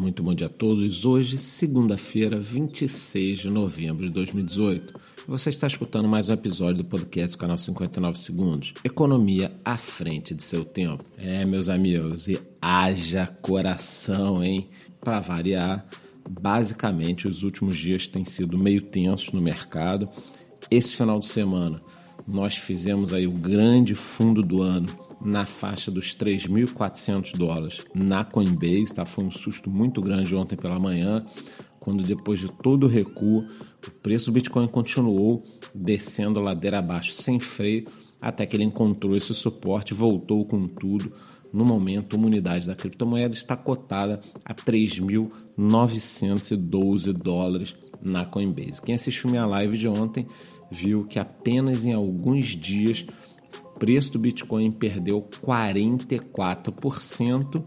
Muito bom dia a todos. Hoje, segunda-feira, 26 de novembro de 2018. Você está escutando mais um episódio do podcast do canal 59 Segundos. Economia à frente de seu tempo. É, meus amigos, e haja coração, hein? Para variar, basicamente os últimos dias têm sido meio tensos no mercado. Esse final de semana nós fizemos aí o grande fundo do ano na faixa dos 3.400 dólares na Coinbase, tá? Foi um susto muito grande ontem pela manhã, quando depois de todo o recuo, o preço do Bitcoin continuou descendo ladeira abaixo sem freio, até que ele encontrou esse suporte voltou com tudo. No momento, uma unidade da criptomoeda está cotada a 3.912 dólares na Coinbase. Quem assistiu minha live de ontem viu que apenas em alguns dias preço do Bitcoin perdeu 44%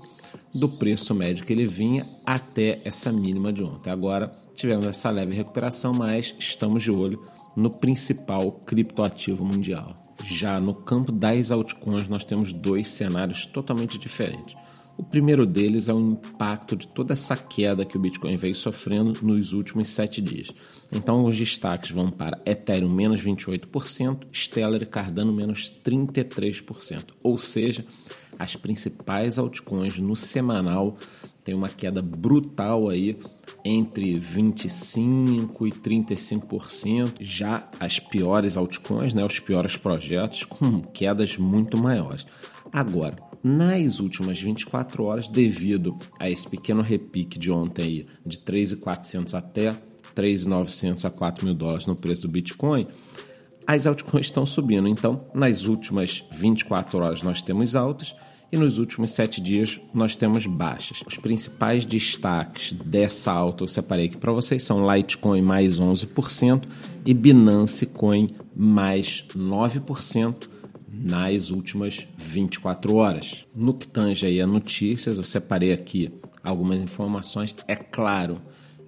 do preço médio que ele vinha até essa mínima de ontem. Agora tivemos essa leve recuperação, mas estamos de olho no principal criptoativo mundial. Já no campo das altcoins, nós temos dois cenários totalmente diferentes. O primeiro deles é o impacto de toda essa queda que o Bitcoin veio sofrendo nos últimos sete dias. Então, os destaques vão para Ethereum menos 28%, Stellar e Cardano menos 33%. Ou seja, as principais altcoins no semanal têm uma queda brutal aí entre 25 e 35%. Já as piores altcoins, né, os piores projetos com quedas muito maiores. Agora, nas últimas 24 horas, devido a esse pequeno repique de ontem aí, de 3.400 até 3.900 a 4 mil dólares no preço do Bitcoin, as altcoins estão subindo. Então, nas últimas 24 horas nós temos altas e nos últimos 7 dias nós temos baixas. Os principais destaques dessa alta eu separei aqui para vocês são Litecoin mais 11% e Binance Coin mais 9% nas últimas 24 horas. No que tange aí a notícias, eu separei aqui algumas informações. É claro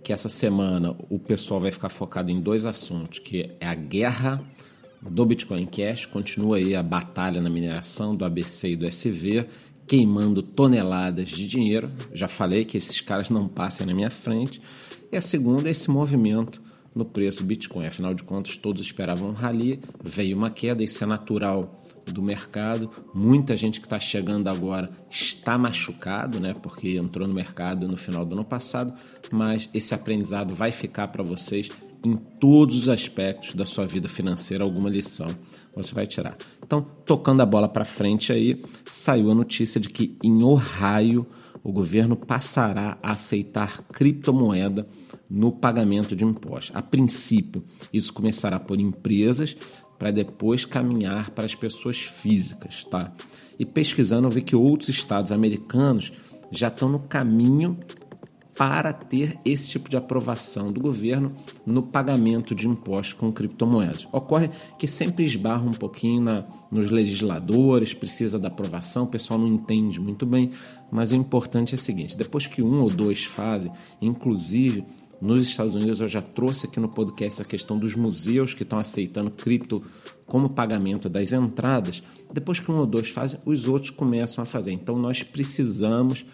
que essa semana o pessoal vai ficar focado em dois assuntos, que é a guerra do Bitcoin Cash, continua aí a batalha na mineração do ABC e do SV, queimando toneladas de dinheiro. Já falei que esses caras não passem na minha frente. E a segunda é esse movimento no preço do Bitcoin. Afinal de contas, todos esperavam um rally, veio uma queda, isso é natural do mercado. Muita gente que está chegando agora está machucado, né? Porque entrou no mercado no final do ano passado, mas esse aprendizado vai ficar para vocês em todos os aspectos da sua vida financeira, alguma lição você vai tirar. Então, tocando a bola para frente aí, saiu a notícia de que em Ohio o governo passará a aceitar criptomoeda no pagamento de impostos. A princípio, isso começará por empresas para depois caminhar para as pessoas físicas, tá? E pesquisando, eu vi que outros estados americanos já estão no caminho para ter esse tipo de aprovação do governo no pagamento de impostos com criptomoedas. Ocorre que sempre esbarra um pouquinho na, nos legisladores, precisa da aprovação, o pessoal não entende muito bem, mas o importante é o seguinte: depois que um ou dois fazem, inclusive nos Estados Unidos, eu já trouxe aqui no podcast a questão dos museus que estão aceitando cripto como pagamento das entradas. Depois que um ou dois fazem, os outros começam a fazer. Então, nós precisamos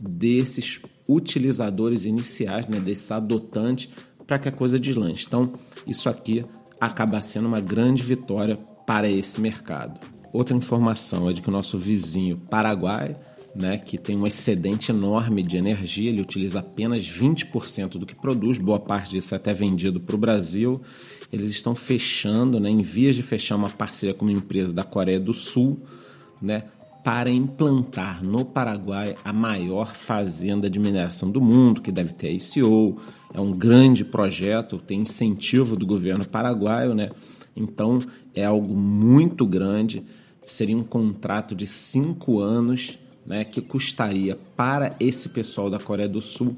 desses utilizadores iniciais, né, desses adotantes, para que a coisa deslanche. Então, isso aqui acaba sendo uma grande vitória para esse mercado. Outra informação é de que o nosso vizinho Paraguai, né, que tem um excedente enorme de energia, ele utiliza apenas 20% do que produz, boa parte disso é até vendido para o Brasil. Eles estão fechando, né, em vias de fechar uma parceria com uma empresa da Coreia do Sul, né, para implantar no Paraguai a maior fazenda de mineração do mundo, que deve ter ICO. É um grande projeto, tem incentivo do governo paraguaio, né? Então é algo muito grande. Seria um contrato de cinco anos, né? Que custaria para esse pessoal da Coreia do Sul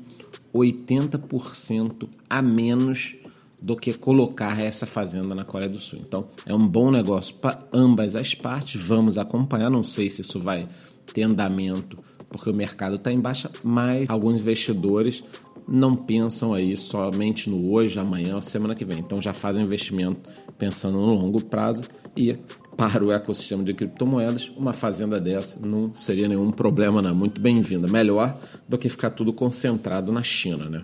80% a menos do que colocar essa fazenda na Coreia do Sul. Então, é um bom negócio para ambas as partes. Vamos acompanhar. Não sei se isso vai ter andamento, porque o mercado está em baixa, mas alguns investidores não pensam aí somente no hoje, amanhã ou semana que vem. Então, já fazem um investimento pensando no longo prazo e para o ecossistema de criptomoedas, uma fazenda dessa não seria nenhum problema, não. Muito bem-vinda. Melhor do que ficar tudo concentrado na China, né?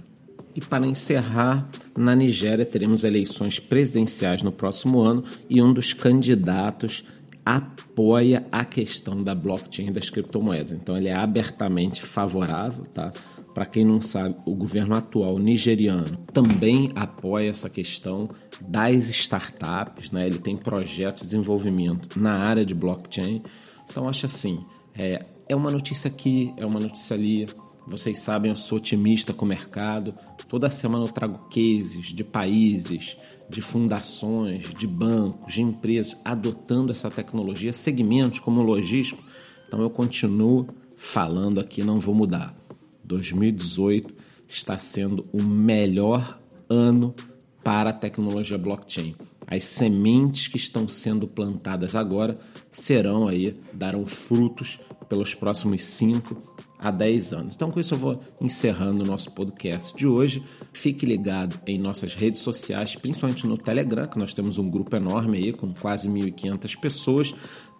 E para encerrar, na Nigéria teremos eleições presidenciais no próximo ano e um dos candidatos apoia a questão da blockchain das criptomoedas. Então ele é abertamente favorável, tá? Para quem não sabe, o governo atual nigeriano também apoia essa questão das startups, né? Ele tem projetos de desenvolvimento na área de blockchain. Então acho assim, é, é uma notícia aqui, é uma notícia ali. Vocês sabem, eu sou otimista com o mercado. Toda semana eu trago cases de países, de fundações, de bancos, de empresas adotando essa tecnologia, segmentos como o logístico. Então eu continuo falando aqui, não vou mudar. 2018 está sendo o melhor ano para a tecnologia blockchain. As sementes que estão sendo plantadas agora serão aí, darão frutos pelos próximos 5 a 10 anos. Então, com isso, eu vou encerrando o nosso podcast de hoje. Fique ligado em nossas redes sociais, principalmente no Telegram, que nós temos um grupo enorme aí, com quase 1.500 pessoas.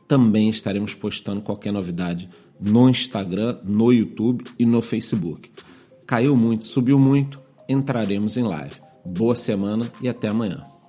Também estaremos postando qualquer novidade no Instagram, no YouTube e no Facebook. Caiu muito, subiu muito, entraremos em live. Boa semana e até amanhã.